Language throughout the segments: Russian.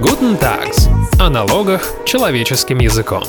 Guten Tags. О налогах человеческим языком.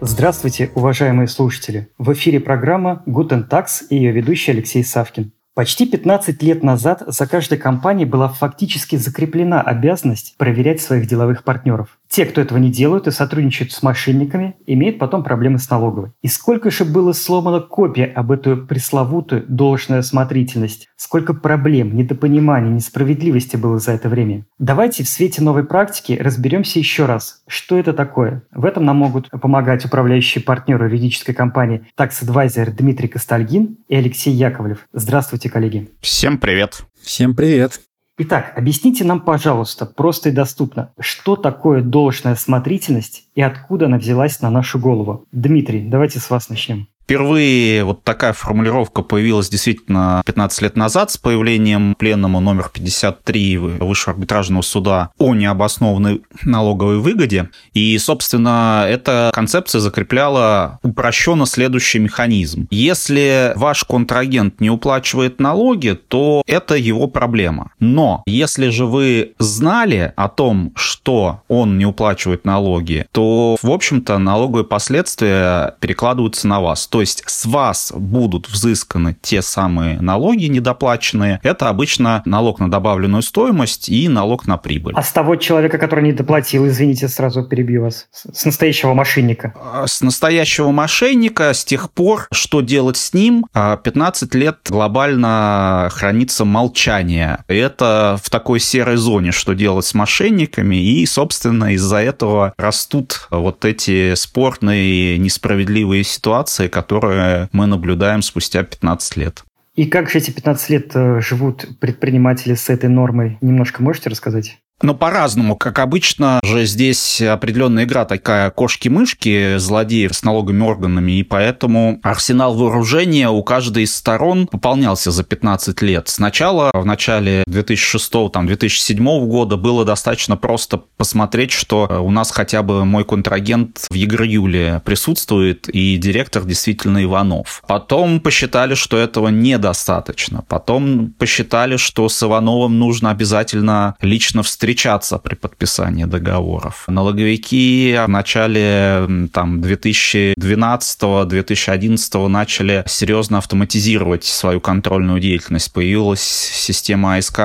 Здравствуйте, уважаемые слушатели! В эфире программа Guten Tax и ее ведущий Алексей Савкин. Почти 15 лет назад за каждой компанией была фактически закреплена обязанность проверять своих деловых партнеров. Те, кто этого не делают и сотрудничают с мошенниками, имеют потом проблемы с налоговой. И сколько же было сломано копия об эту пресловутую должную осмотрительность, сколько проблем, недопониманий, несправедливости было за это время. Давайте в свете новой практики разберемся еще раз, что это такое. В этом нам могут помогать управляющие партнеры юридической компании Tax Advisor Дмитрий Костальгин и Алексей Яковлев. Здравствуйте, коллеги. Всем привет. Всем привет. Итак, объясните нам, пожалуйста, просто и доступно, что такое должная осмотрительность и откуда она взялась на нашу голову. Дмитрий, давайте с вас начнем. Впервые вот такая формулировка появилась действительно 15 лет назад с появлением пленума номер 53 Высшего арбитражного суда о необоснованной налоговой выгоде. И, собственно, эта концепция закрепляла упрощенно следующий механизм. Если ваш контрагент не уплачивает налоги, то это его проблема. Но если же вы знали о том, что он не уплачивает налоги, то, в общем-то, налоговые последствия перекладываются на вас то есть с вас будут взысканы те самые налоги недоплаченные. Это обычно налог на добавленную стоимость и налог на прибыль. А с того человека, который не доплатил, извините, сразу перебью вас, с настоящего мошенника? А, с настоящего мошенника с тех пор, что делать с ним, 15 а, лет глобально хранится молчание. Это в такой серой зоне, что делать с мошенниками, и, собственно, из-за этого растут вот эти спорные, несправедливые ситуации, которые которое мы наблюдаем спустя 15 лет. И как же эти 15 лет э, живут предприниматели с этой нормой? Немножко можете рассказать? Но по-разному. Как обычно же здесь определенная игра такая кошки-мышки, злодеев с налоговыми органами, и поэтому арсенал вооружения у каждой из сторон пополнялся за 15 лет. Сначала, в начале 2006-2007 года было достаточно просто посмотреть, что у нас хотя бы мой контрагент в Егрюле присутствует, и директор действительно Иванов. Потом посчитали, что этого недостаточно. Потом посчитали, что с Ивановым нужно обязательно лично встречаться встречаться при подписании договоров. Налоговики в начале там, 2012-2011 начали серьезно автоматизировать свою контрольную деятельность. Появилась система АСК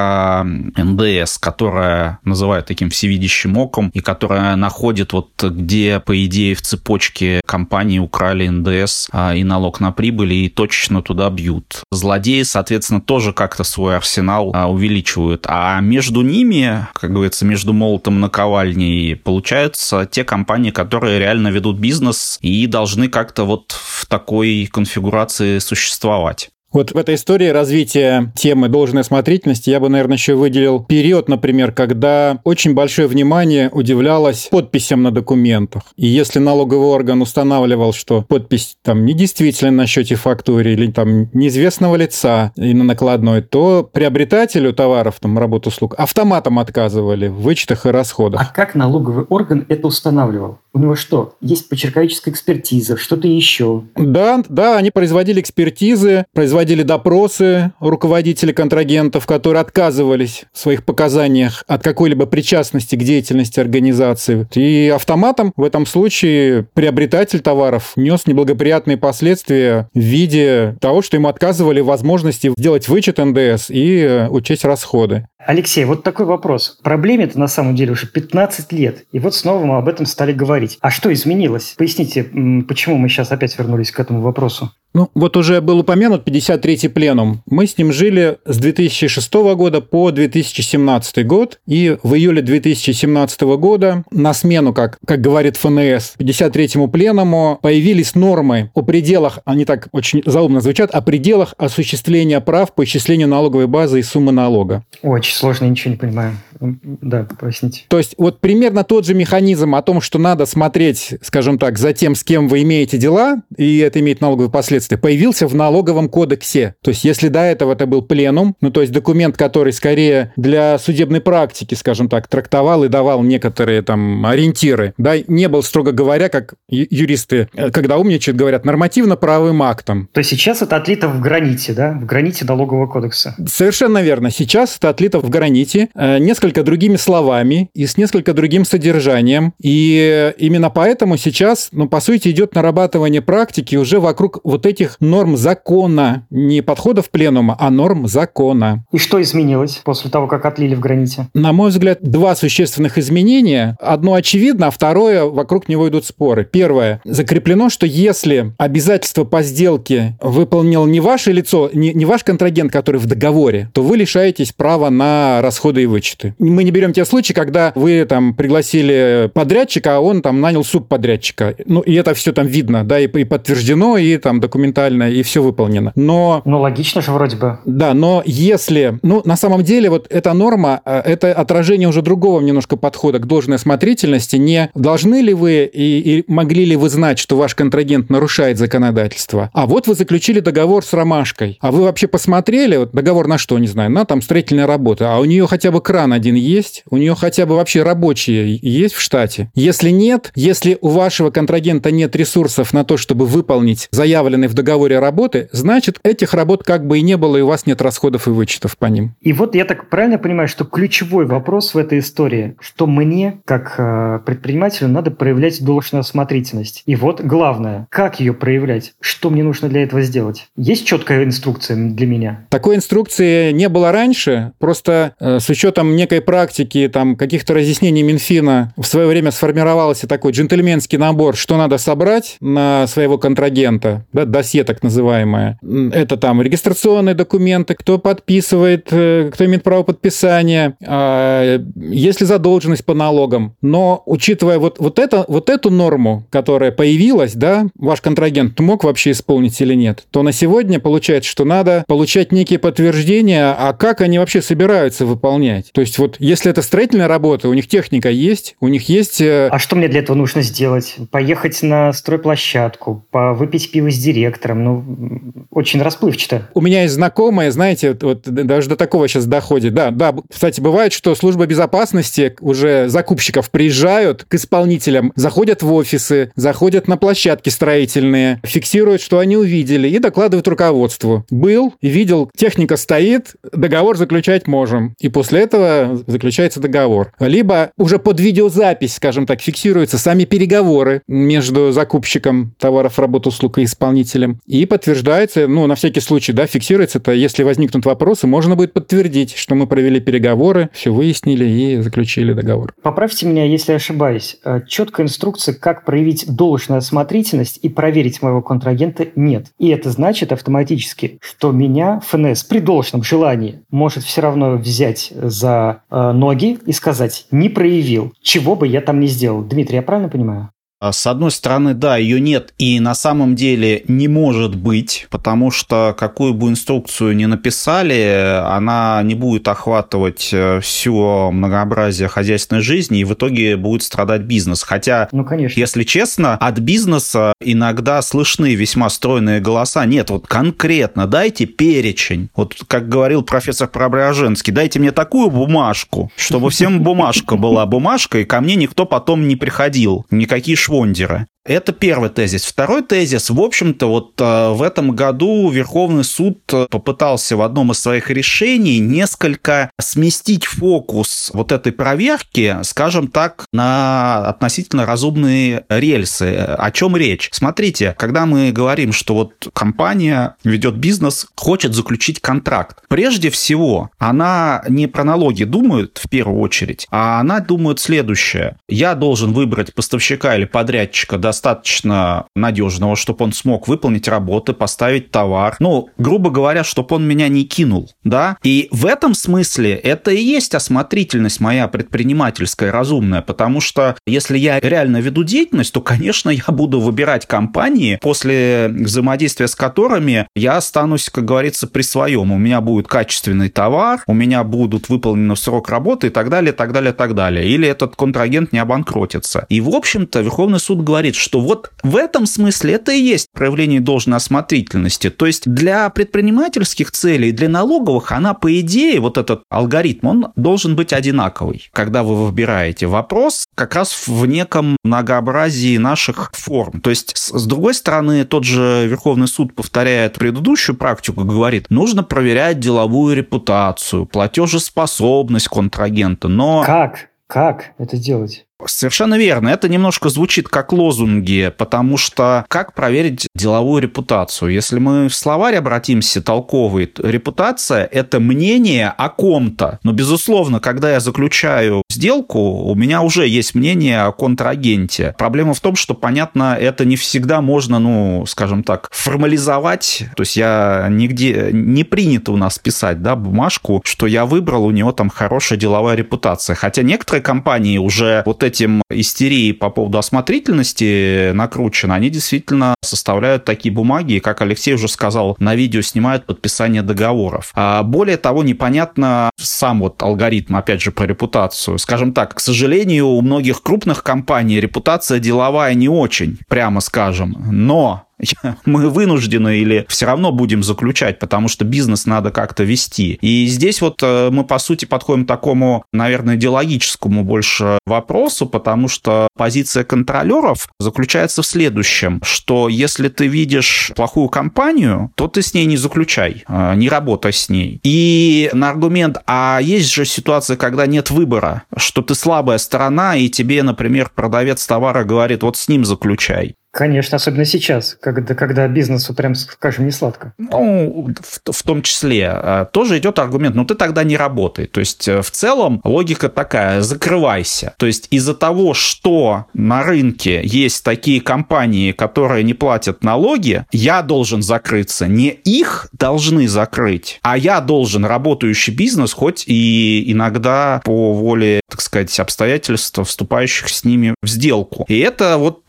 НДС, которая называют таким всевидящим оком, и которая находит вот где, по идее, в цепочке компании украли НДС а, и налог на прибыль, и точечно туда бьют. Злодеи, соответственно, тоже как-то свой арсенал а, увеличивают. А между ними, как говорится, между молотом и наковальней, получаются те компании, которые реально ведут бизнес и должны как-то вот в такой конфигурации существовать. Вот в этой истории развития темы должной осмотрительности я бы, наверное, еще выделил период, например, когда очень большое внимание удивлялось подписям на документах. И если налоговый орган устанавливал, что подпись там недействительна на счете фактуре или там неизвестного лица и на накладной, то приобретателю товаров, там, работ, услуг автоматом отказывали в вычетах и расходах. А как налоговый орган это устанавливал? У него что, есть почерковическая экспертиза, что-то еще? Да, да, они производили экспертизы, производили допросы руководителей контрагентов, которые отказывались в своих показаниях от какой-либо причастности к деятельности организации. И автоматом в этом случае приобретатель товаров нес неблагоприятные последствия в виде того, что ему отказывали возможности сделать вычет НДС и учесть расходы. Алексей, вот такой вопрос. Проблеме это на самом деле уже 15 лет. И вот снова мы об этом стали говорить. А что изменилось? Поясните, почему мы сейчас опять вернулись к этому вопросу? Ну, вот уже был упомянут 53-й пленум. Мы с ним жили с 2006 года по 2017 год. И в июле 2017 года на смену, как, как говорит ФНС, 53-му пленуму появились нормы о пределах, они так очень заумно звучат, о пределах осуществления прав по исчислению налоговой базы и суммы налога. Очень сложно, ничего не понимаю. Да, поясните. То есть вот примерно тот же механизм о том, что надо смотреть, скажем так, за тем, с кем вы имеете дела, и это имеет налоговые последствия, последствия, появился в налоговом кодексе. То есть если до этого это был пленум, ну то есть документ, который скорее для судебной практики, скажем так, трактовал и давал некоторые там ориентиры, да, не был, строго говоря, как юристы, э, когда умничают, говорят, нормативно-правовым актом. То есть сейчас это отлито в граните, да, в граните налогового кодекса? Совершенно верно. Сейчас это отлито в граните э, несколько другими словами и с несколько другим содержанием. И именно поэтому сейчас, ну, по сути, идет нарабатывание практики уже вокруг вот этих норм закона, не подходов пленума, а норм закона. И что изменилось после того, как отлили в граните? На мой взгляд, два существенных изменения. Одно очевидно, а второе, вокруг него идут споры. Первое. Закреплено, что если обязательство по сделке выполнил не ваше лицо, не, не ваш контрагент, который в договоре, то вы лишаетесь права на расходы и вычеты. Мы не берем те случаи, когда вы там пригласили подрядчика, а он там нанял субподрядчика. Ну, и это все там видно, да, и, и подтверждено, и там документально, и все выполнено. Но... Ну, логично же вроде бы. Да, но если... Ну, на самом деле, вот эта норма, э, это отражение уже другого немножко подхода к должной осмотрительности. Не должны ли вы и, и могли ли вы знать, что ваш контрагент нарушает законодательство, а вот вы заключили договор с ромашкой, а вы вообще посмотрели, вот договор на что, не знаю, на там строительная работа, а у нее хотя бы кран один есть, у нее хотя бы вообще рабочие есть в штате. Если нет, если у вашего контрагента нет ресурсов на то, чтобы выполнить заявленные в договоре работы, значит, этих работ как бы и не было, и у вас нет расходов и вычетов по ним. И вот я так правильно понимаю, что ключевой вопрос в этой истории, что мне, как э, предпринимателю, надо проявлять должную осмотрительность. И вот главное, как ее проявлять, что мне нужно для этого сделать. Есть четкая инструкция для меня? Такой инструкции не было раньше, просто э, с учетом некой практики, там, каких-то разъяснений Минфина в свое время сформировался такой джентльменский набор, что надо собрать на своего контрагента, да, досье так называемое. Это там регистрационные документы, кто подписывает, э, кто имеет право подписания, э, есть ли задолженность по налогам. Но учитывая вот, вот, это, вот эту норму, которая появилась, да, ваш контрагент мог вообще исполнить или нет, то на сегодня получается, что надо получать некие подтверждения, а как они вообще собираются выполнять. То есть вот если это строительная работа, у них техника есть, у них есть... Э, а что мне для этого нужно сделать? Поехать на стройплощадку, выпить пиво с директором? Ну, очень расплывчато. У меня есть знакомые, знаете, вот даже до такого сейчас доходит. Да, да, кстати, бывает, что служба безопасности уже закупщиков приезжают к исполнителям, заходят в офисы, заходят на площадки строительные, фиксируют, что они увидели и докладывают руководству. Был, видел, техника стоит, договор заключать можем. И после этого заключается договор. Либо уже под видеозапись, скажем так, фиксируются сами переговоры между закупщиком товаров, работ, услуг и исполнителем. И подтверждается, ну, на всякий случай, да, фиксируется это, если возникнут вопросы, можно будет подтвердить, что мы провели переговоры, все выяснили и заключили договор. Поправьте меня, если ошибаюсь. Э, Четкой инструкции, как проявить должную осмотрительность и проверить моего контрагента, нет. И это значит автоматически, что меня ФНС при должном желании может все равно взять за э, ноги и сказать «не проявил», чего бы я там ни сделал. Дмитрий, я правильно понимаю? А, с одной стороны, да, ее нет и на самом деле не может быть, потому что какую бы инструкцию ни написали, она не будет охватывать э, все многообразие хозяйственной жизни, и в итоге будет страдать бизнес. Хотя, ну, конечно. если честно, от бизнеса иногда слышны весьма стройные голоса. Нет, вот конкретно дайте перечень. Вот как говорил профессор Преображенский, дайте мне такую бумажку, чтобы всем бумажка была бумажка, и ко мне никто потом не приходил. Никакие Швондера. Это первый тезис. Второй тезис, в общем-то, вот э, в этом году Верховный суд э, попытался в одном из своих решений несколько сместить фокус вот этой проверки, скажем так, на относительно разумные рельсы. О чем речь? Смотрите, когда мы говорим, что вот компания ведет бизнес, хочет заключить контракт, прежде всего она не про налоги думает в первую очередь, а она думает следующее. Я должен выбрать поставщика или подрядчика достаточно достаточно надежного, чтобы он смог выполнить работы, поставить товар. Ну, грубо говоря, чтобы он меня не кинул, да? И в этом смысле это и есть осмотрительность моя предпринимательская, разумная, потому что если я реально веду деятельность, то, конечно, я буду выбирать компании, после взаимодействия с которыми я останусь, как говорится, при своем. У меня будет качественный товар, у меня будут выполнены в срок работы и так далее, так далее, так далее. Или этот контрагент не обанкротится. И, в общем-то, Верховный суд говорит, что что вот в этом смысле это и есть проявление должной осмотрительности. То есть для предпринимательских целей, для налоговых, она, по идее, вот этот алгоритм, он должен быть одинаковый, когда вы выбираете. Вопрос как раз в неком многообразии наших форм. То есть, с другой стороны, тот же Верховный суд повторяет предыдущую практику, говорит, нужно проверять деловую репутацию, платежеспособность контрагента, но... Как? Как это делать? Совершенно верно. Это немножко звучит как лозунги, потому что как проверить деловую репутацию? Если мы в словарь обратимся, толковый, репутация – это мнение о ком-то. Но, безусловно, когда я заключаю сделку, у меня уже есть мнение о контрагенте. Проблема в том, что, понятно, это не всегда можно, ну, скажем так, формализовать. То есть я нигде не принято у нас писать, да, бумажку, что я выбрал, у него там хорошая деловая репутация. Хотя некоторые компании уже вот этим истерии по поводу осмотрительности накручены, они действительно составляют такие бумаги, как Алексей уже сказал, на видео снимают подписание договоров. А более того, непонятно сам вот алгоритм, опять же, про репутацию. Скажем так, к сожалению, у многих крупных компаний репутация деловая не очень, прямо скажем. Но мы вынуждены или все равно будем заключать, потому что бизнес надо как-то вести. И здесь вот э, мы, по сути, подходим к такому, наверное, идеологическому больше вопросу, потому что позиция контролеров заключается в следующем, что если ты видишь плохую компанию, то ты с ней не заключай, э, не работай с ней. И на аргумент, а есть же ситуация, когда нет выбора, что ты слабая сторона, и тебе, например, продавец товара говорит, вот с ним заключай. Конечно, особенно сейчас, когда, когда бизнесу, прям скажем, не сладко. Ну, в, в том числе. А, тоже идет аргумент, ну ты тогда не работай. То есть э, в целом логика такая, закрывайся. То есть из-за того, что на рынке есть такие компании, которые не платят налоги, я должен закрыться. Не их должны закрыть, а я должен работающий бизнес, хоть и иногда по воле, так сказать, обстоятельств, вступающих с ними в сделку. И это вот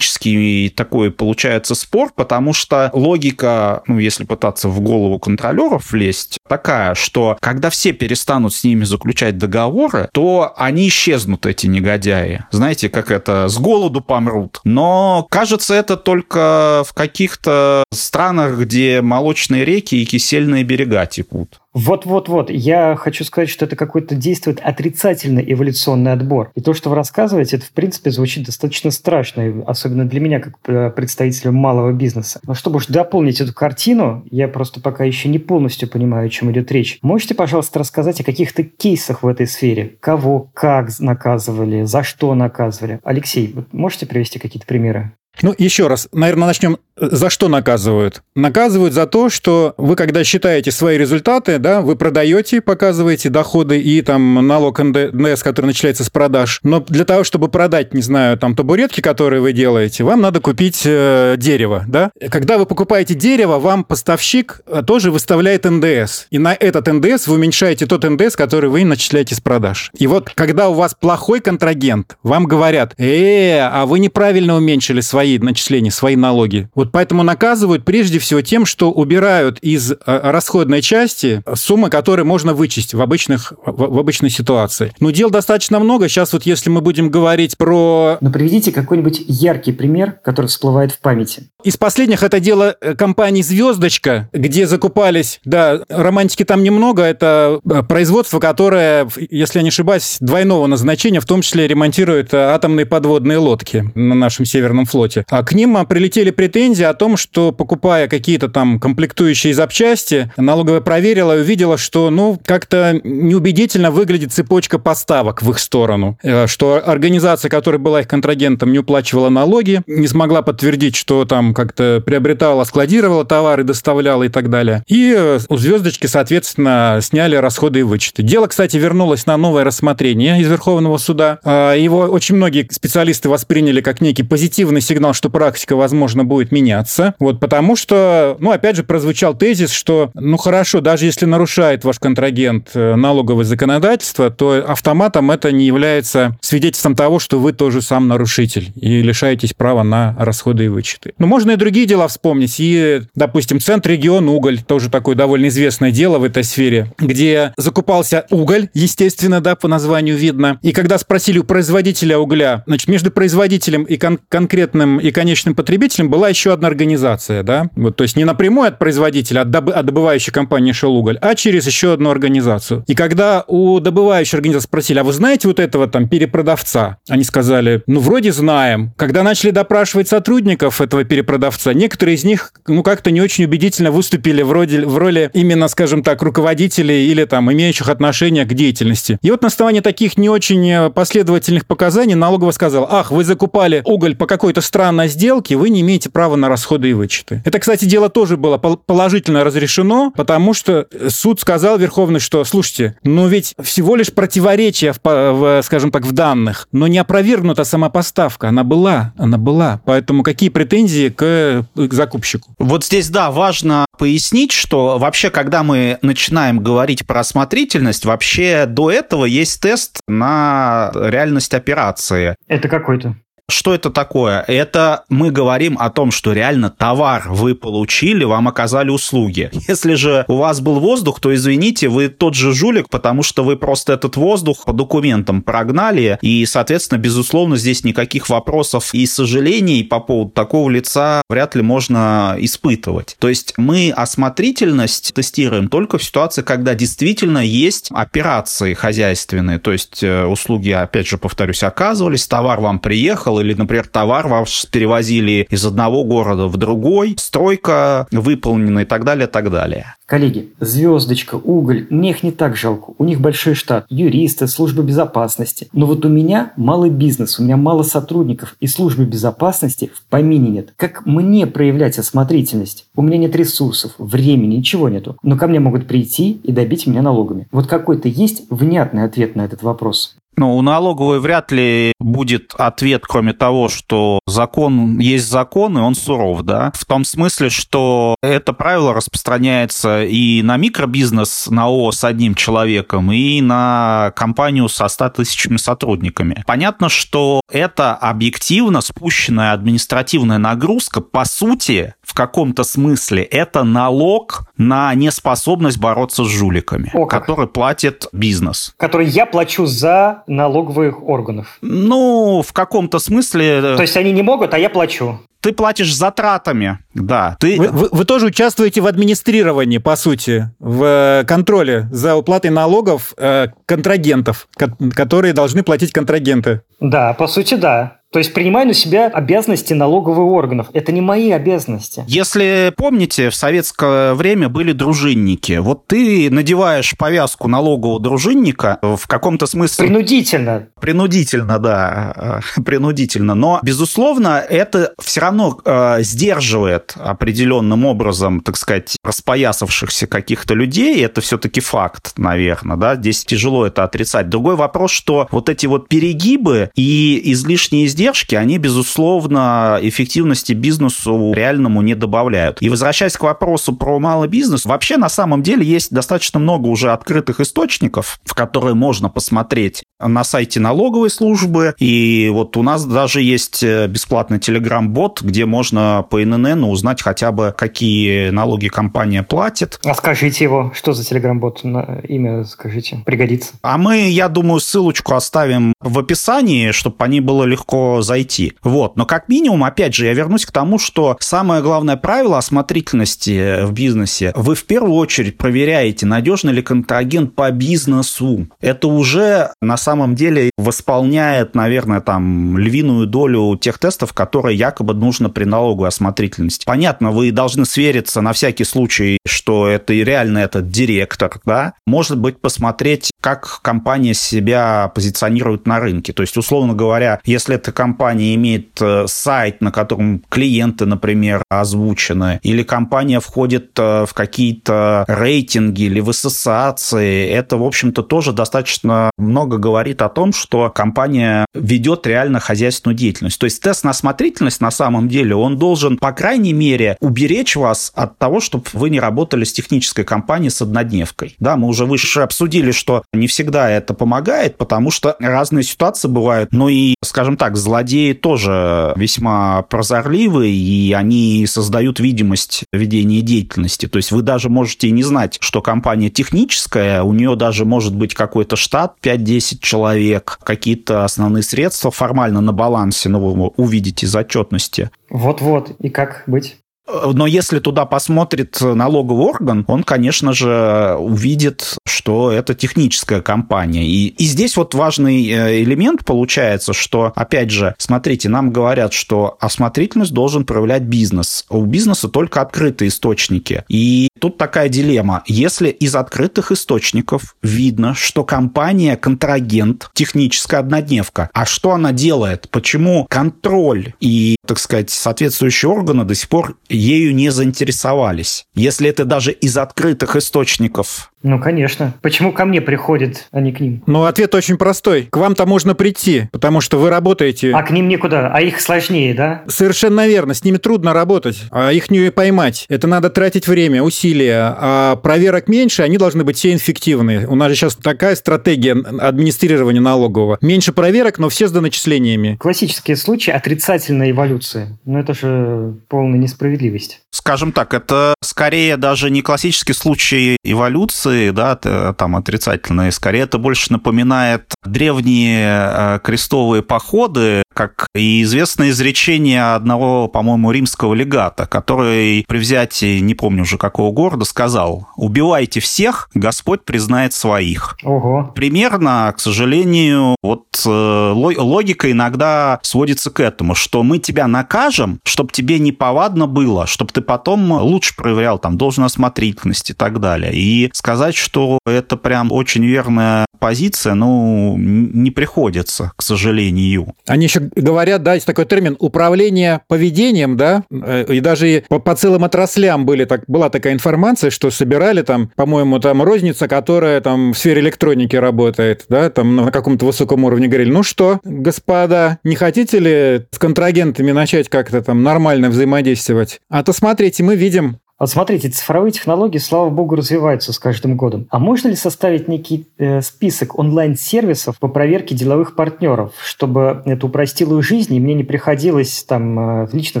идеологический такой получается спор, потому что логика, ну, если пытаться в голову контролеров влезть, такая, что когда все перестанут с ними заключать договоры, то они исчезнут, эти негодяи. Знаете, как это, с голоду помрут. Но, кажется, это только в каких-то странах, где молочные реки и кисельные берега текут. Вот-вот-вот. Я хочу сказать, что это какой-то действует отрицательный эволюционный отбор. И то, что вы рассказываете, это, в принципе, звучит достаточно страшно, особенно для меня, как представителя малого бизнеса. Но чтобы уж дополнить эту картину, я просто пока еще не полностью понимаю, о чем идет речь. Можете, пожалуйста, рассказать о каких-то кейсах в этой сфере? Кого, как наказывали, за что наказывали? Алексей, можете привести какие-то примеры? Ну, еще раз, наверное, начнем за что наказывают? Наказывают за то, что вы, когда считаете свои результаты, да, вы продаете, показываете доходы и там налог НДС, который начинается с продаж. Но для того, чтобы продать, не знаю, там табуретки, которые вы делаете, вам надо купить э, дерево, да? Когда вы покупаете дерево, вам поставщик э, тоже выставляет НДС. И на этот НДС вы уменьшаете тот НДС, который вы начисляете с продаж. И вот, когда у вас плохой контрагент, вам говорят, э, а вы неправильно уменьшили свои начисления, свои налоги. Вот поэтому наказывают прежде всего тем, что убирают из э, расходной части суммы, которые можно вычесть в, обычных, в, обычной ситуации. Но дел достаточно много. Сейчас вот если мы будем говорить про... Ну, приведите какой-нибудь яркий пример, который всплывает в памяти. Из последних это дело э, компании «Звездочка», где закупались... Да, романтики там немного. Это э, производство, которое, если я не ошибаюсь, двойного назначения, в том числе ремонтирует атомные подводные лодки на нашем Северном флоте. А к ним прилетели претензии о том, что покупая какие-то там комплектующие запчасти, налоговая проверила и увидела, что, ну, как-то неубедительно выглядит цепочка поставок в их сторону. Э, что организация, которая была их контрагентом, не уплачивала налоги, не смогла подтвердить, что там как-то приобретала, складировала товары, доставляла и так далее. И э, у звездочки, соответственно, сняли расходы и вычеты. Дело, кстати, вернулось на новое рассмотрение из Верховного суда. А, его очень многие специалисты восприняли как некий позитивный сигнал, что практика, возможно, будет менять меняться. Вот потому что, ну, опять же, прозвучал тезис, что, ну, хорошо, даже если нарушает ваш контрагент э, налоговое законодательство, то автоматом это не является свидетельством того, что вы тоже сам нарушитель и лишаетесь права на расходы и вычеты. Ну, можно и другие дела вспомнить. И, допустим, Центр регион уголь, тоже такое довольно известное дело в этой сфере, где закупался уголь, естественно, да, по названию видно. И когда спросили у производителя угля, значит, между производителем и кон- конкретным и конечным потребителем была еще одна организация, да, вот, то есть не напрямую от производителя, от, доб- от добывающей компании шел уголь, а через еще одну организацию. И когда у добывающей организации спросили, а вы знаете вот этого там перепродавца? Они сказали, ну, вроде знаем. Когда начали допрашивать сотрудников этого перепродавца, некоторые из них, ну, как-то не очень убедительно выступили вроде, в роли именно, скажем так, руководителей или там имеющих отношение к деятельности. И вот на основании таких не очень последовательных показаний налоговый сказал, ах, вы закупали уголь по какой-то странной сделке, вы не имеете права на расходы и вычеты. Это, кстати, дело тоже было положительно разрешено, потому что суд сказал Верховный, что, слушайте, ну ведь всего лишь противоречие, в, в, скажем так, в данных, но не опровергнута сама поставка. Она была, она была. Поэтому какие претензии к, к закупщику? Вот здесь, да, важно пояснить, что вообще, когда мы начинаем говорить про осмотрительность, вообще до этого есть тест на реальность операции. Это какой-то? Что это такое? Это мы говорим о том, что реально товар вы получили, вам оказали услуги. Если же у вас был воздух, то извините, вы тот же жулик, потому что вы просто этот воздух по документам прогнали, и, соответственно, безусловно, здесь никаких вопросов и сожалений по поводу такого лица вряд ли можно испытывать. То есть мы осмотрительность тестируем только в ситуации, когда действительно есть операции хозяйственные, то есть э, услуги, опять же, повторюсь, оказывались, товар вам приехал, или, например, товар ваш перевозили из одного города в другой, стройка выполнена и так далее, так далее. Коллеги, звездочка, уголь, мне их не так жалко. У них большой штат, юристы, служба безопасности. Но вот у меня малый бизнес, у меня мало сотрудников, и службы безопасности в помине нет. Как мне проявлять осмотрительность? У меня нет ресурсов, времени, ничего нету. Но ко мне могут прийти и добить меня налогами. Вот какой-то есть внятный ответ на этот вопрос? Ну, у налоговой вряд ли будет ответ, кроме того, что закон есть закон, и он суров, да? В том смысле, что это правило распространяется и на микробизнес, на ООО с одним человеком, и на компанию со 100 тысячами сотрудниками. Понятно, что это объективно спущенная административная нагрузка, по сути, в каком-то смысле, это налог на неспособность бороться с жуликами, О, который платит бизнес. Который я плачу за налоговых органов. Ну, в каком-то смысле... Э, То есть они не могут, а я плачу ты платишь затратами, да. Ты... Вы, вы, вы тоже участвуете в администрировании, по сути, в э, контроле за уплатой налогов э, контрагентов, которые должны платить контрагенты. Да, по сути, да. То есть принимаю на себя обязанности налоговых органов. Это не мои обязанности. Если помните, в советское время были дружинники. Вот ты надеваешь повязку налогового дружинника в каком-то смысле... Принудительно. Принудительно, да. Принудительно. Но, безусловно, это все равно э, сдерживает определенным образом, так сказать, распоясавшихся каких-то людей. Это все-таки факт, наверное, да. Здесь тяжело это отрицать. Другой вопрос, что вот эти вот перегибы и излишние издержки, они, безусловно, эффективности бизнесу реальному не добавляют. И возвращаясь к вопросу про малый бизнес, вообще на самом деле есть достаточно много уже открытых источников, в которые можно посмотреть на сайте налоговой службы. И вот у нас даже есть э, бесплатный телеграм-бот, где можно по ИНН узнать хотя бы, какие налоги компания платит. А скажите его, что за телеграм-бот? Имя скажите, пригодится. А мы, я думаю, ссылочку оставим в описании, чтобы по ней было легко зайти. Вот. Но как минимум, опять же, я вернусь к тому, что самое главное правило осмотрительности в бизнесе, вы в первую очередь проверяете, надежный ли контрагент по бизнесу. Это уже на самом деле восполняет, наверное, там львиную долю тех тестов, которые якобы нужно при налоговой осмотрительности. Понятно, вы должны свериться на всякий случай, что это и реально этот директор, да. Может быть, посмотреть, как компания себя позиционирует на рынке. То есть, условно говоря, если это компания имеет э, сайт, на котором клиенты, например, озвучены, или компания входит э, в какие-то рейтинги или в ассоциации, это, в общем-то, тоже достаточно много говорит говорит о том, что компания ведет реально хозяйственную деятельность. То есть тест на осмотрительность на самом деле, он должен, по крайней мере, уберечь вас от того, чтобы вы не работали с технической компанией с однодневкой. Да, мы уже выше обсудили, что не всегда это помогает, потому что разные ситуации бывают. Ну и, скажем так, злодеи тоже весьма прозорливы, и они создают видимость ведения деятельности. То есть вы даже можете не знать, что компания техническая, у нее даже может быть какой-то штат 5-10 человек, какие-то основные средства формально на балансе, но вы увидите из отчетности. Вот-вот, и как быть? Но если туда посмотрит налоговый орган, он, конечно же, увидит, что это техническая компания. И, и здесь вот важный э, элемент получается, что, опять же, смотрите, нам говорят, что осмотрительность должен проявлять бизнес. У бизнеса только открытые источники. И тут такая дилемма. Если из открытых источников видно, что компания контрагент, техническая однодневка, а что она делает? Почему контроль и, так сказать, соответствующие органы до сих пор ею не заинтересовались. Если это даже из открытых источников ну, конечно. Почему ко мне приходят, а не к ним? Ну, ответ очень простой. К вам-то можно прийти, потому что вы работаете... А к ним некуда, а их сложнее, да? Совершенно верно. С ними трудно работать, а их не поймать. Это надо тратить время, усилия. А проверок меньше, они должны быть все инфективные. У нас же сейчас такая стратегия администрирования налогового. Меньше проверок, но все с доначислениями. Классические случаи отрицательной эволюции. Но это же полная несправедливость. Скажем так, это скорее даже не классический случай эволюции, да, там отрицательные, скорее это больше напоминает древние э, крестовые походы, как и известное изречение одного, по-моему, римского легата, который при взятии, не помню уже какого города, сказал, убивайте всех, Господь признает своих. Ого. Примерно, к сожалению, вот э, логика иногда сводится к этому, что мы тебя накажем, чтобы тебе неповадно было, чтобы ты потом лучше проверял там должную осмотрительность и так далее. И сказать, что это прям очень верная позиция, ну, не приходится, к сожалению. Они еще говорят, да, есть такой термин управление поведением, да, э, и даже по, по целым отраслям были так, была такая информация, что собирали там, по-моему, там розница, которая там в сфере электроники работает, да, там на каком-то высоком уровне говорили, ну что, господа, не хотите ли с контрагентами начать как-то там нормально взаимодействовать? А то смотрите, мы видим вот смотрите, цифровые технологии, слава богу, развиваются с каждым годом. А можно ли составить некий э, список онлайн-сервисов по проверке деловых партнеров, чтобы это упростило жизнь, и мне не приходилось там э, лично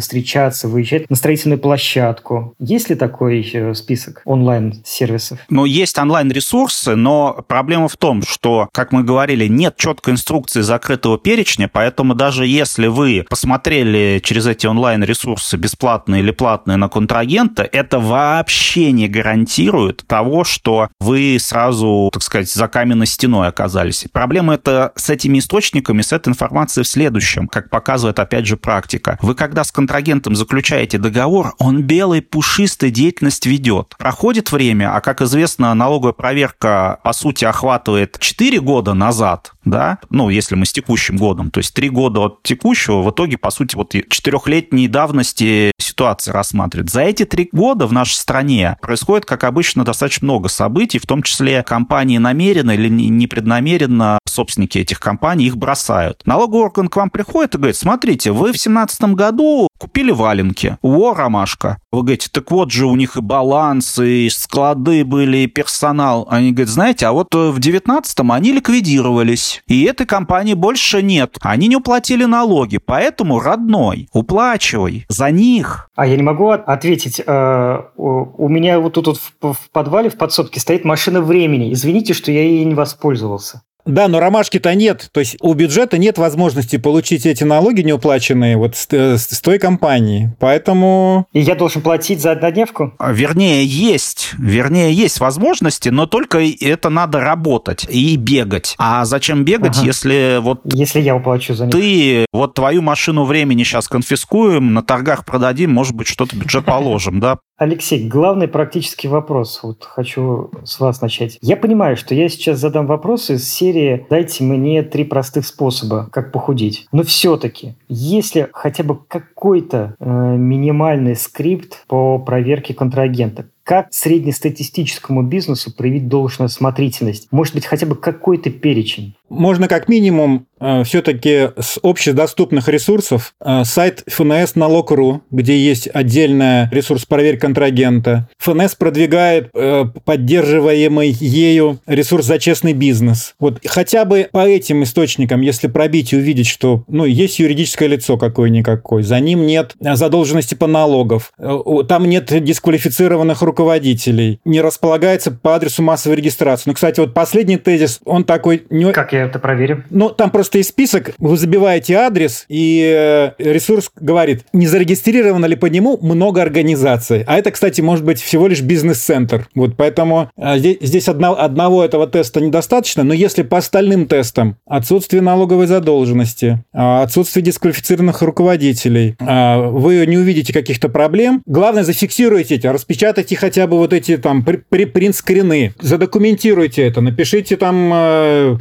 встречаться, выезжать на строительную площадку? Есть ли такой э, список онлайн-сервисов? Ну, есть онлайн-ресурсы, но проблема в том, что, как мы говорили, нет четкой инструкции закрытого перечня, поэтому даже если вы посмотрели через эти онлайн-ресурсы бесплатные или платные на контрагента, это вообще не гарантирует того, что вы сразу, так сказать, за каменной стеной оказались. Проблема это с этими источниками, с этой информацией в следующем, как показывает, опять же, практика. Вы когда с контрагентом заключаете договор, он белый, пушистый деятельность ведет. Проходит время, а, как известно, налоговая проверка, по сути, охватывает 4 года назад, да, ну, если мы с текущим годом, то есть 3 года от текущего, в итоге, по сути, вот четырехлетней давности ситуации рассматривает. За эти три года в нашей стране происходит, как обычно, достаточно много событий, в том числе компании намеренно или непреднамеренно собственники этих компаний их бросают. Налоговый орган к вам приходит и говорит, смотрите, вы в 2017 году купили валенки. О, ромашка. Вы говорите, так вот же у них и баланс, и склады были, и персонал. Они говорят, знаете, а вот в 19-м они ликвидировались, и этой компании больше нет. Они не уплатили налоги, поэтому, родной, уплачивай за них. А я не могу ответить. Э, у меня вот тут в подвале, в подсобке стоит машина времени. Извините, что я ей не воспользовался. Да, но ромашки-то нет. То есть у бюджета нет возможности получить эти налоги неуплаченные вот с, э, с той компании. Поэтому... И я должен платить за однодневку? Вернее, есть. Вернее, есть возможности, но только это надо работать и бегать. А зачем бегать, ага. если вот... Если я уплачу за них. Ты вот твою машину времени сейчас конфискуем, на торгах продадим, может быть, что-то бюджет положим, да? Алексей, главный практический вопрос. Вот хочу с вас начать. Я понимаю, что я сейчас задам вопрос из серии «Дайте мне три простых способа, как похудеть». Но все-таки, если хотя бы какой-то э, минимальный скрипт по проверке контрагента, как среднестатистическому бизнесу проявить должную осмотрительность? Может быть, хотя бы какой-то перечень? Можно как минимум э, все-таки с общедоступных ресурсов э, сайт ФНС налог.ру, где есть отдельный ресурс «Проверь контрагента». ФНС продвигает э, поддерживаемый ею ресурс «За честный бизнес». Вот хотя бы по этим источникам, если пробить и увидеть, что ну, есть юридическое лицо какое-никакое, за ним нет задолженности по налогов, там нет дисквалифицированных руководителей, не располагается по адресу массовой регистрации. Ну, кстати, вот последний тезис, он такой... Как я это проверю? Ну, там просто есть список, вы забиваете адрес, и э, ресурс говорит, не зарегистрировано ли по нему много организаций. А это, кстати, может быть всего лишь бизнес-центр. Вот поэтому э, здесь, одно, одного этого теста недостаточно, но если по остальным тестам отсутствие налоговой задолженности, а, отсутствие дисквалифицированных руководителей, вы не увидите каких-то проблем, главное зафиксируйте эти, распечатайте хотя бы вот эти там принт-скрины, задокументируйте это, напишите там э,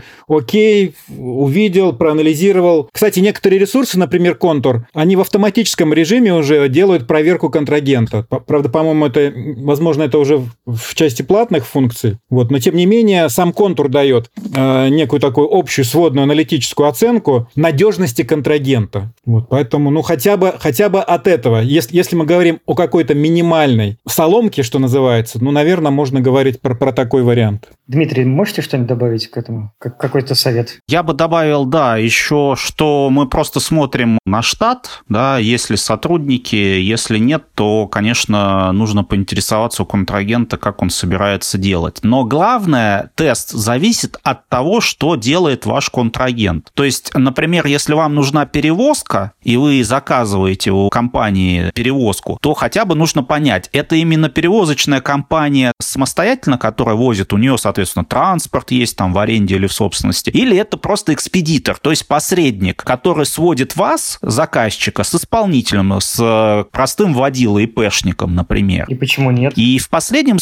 окей, увидел, проанализировал. Кстати, некоторые ресурсы, например, контур, они в автоматическом режиме уже делают проверку контрагента. Правда, по-моему, это, возможно, это уже в части платных функций. Вот, но тем не менее, сам контур дает э, некую такую общую сводную аналитическую оценку надежности контрагента. Вот, поэтому, ну, хотя бы, хотя бы от этого, если, если мы говорим о какой-то минимальной соломке, что называется, ну, наверное, можно говорить про, про такой вариант. Дмитрий, можете что-нибудь добавить к этому? Как, какой-то совет? Я бы добавил, да, еще, что мы просто смотрим на штат, да, если сотрудники, если нет, то, конечно, нужно поинтересоваться у контрагента, как он собирается делать. Но главное, тест зависит от того, что делает ваш контрагент. То есть, например, если вам нужна перевозка, и вы заказываете у компании перевозку, то хотя бы нужно понять, это именно перевозочная компания самостоятельно, которая возит, у нее, соответственно, транспорт есть там в аренде или в собственности, или это просто экспедитор, то есть посредник, который сводит вас, заказчика, с исполнителем, с э, простым водилой и пешником, например. И почему нет? И в последнем...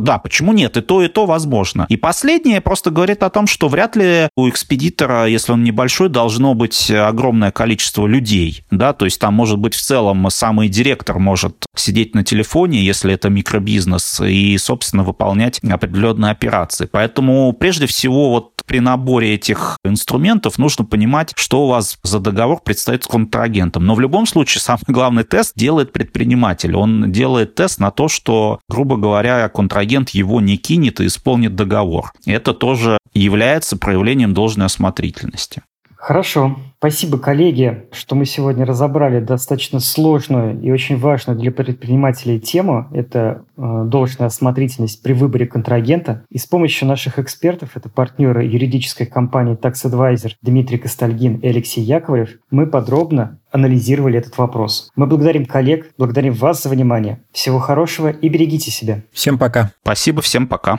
Да, почему нет? И то, и то возможно. И последнее просто говорит о том, что вряд ли у экспедитора, если он небольшой, должно быть огромное количество людей, да, то есть там может быть в целом самый директор может сидеть на телефоне, если это микробизнес, и, собственно, выполнять определенные операции. Поэтому прежде всего вот при наборе этих инструментов нужно понимать, что у вас за договор предстоит с контрагентом. Но в любом случае самый главный тест делает предприниматель. Он делает тест на то, что, грубо говоря, контрагент его не кинет и исполнит договор. Это тоже является проявлением должной осмотрительности. Хорошо. Спасибо, коллеги, что мы сегодня разобрали достаточно сложную и очень важную для предпринимателей тему. Это э, должная осмотрительность при выборе контрагента. И с помощью наших экспертов, это партнеры юридической компании Tax Advisor Дмитрий Костальгин и Алексей Яковлев, мы подробно анализировали этот вопрос. Мы благодарим коллег, благодарим вас за внимание. Всего хорошего и берегите себя. Всем пока. Спасибо, всем пока.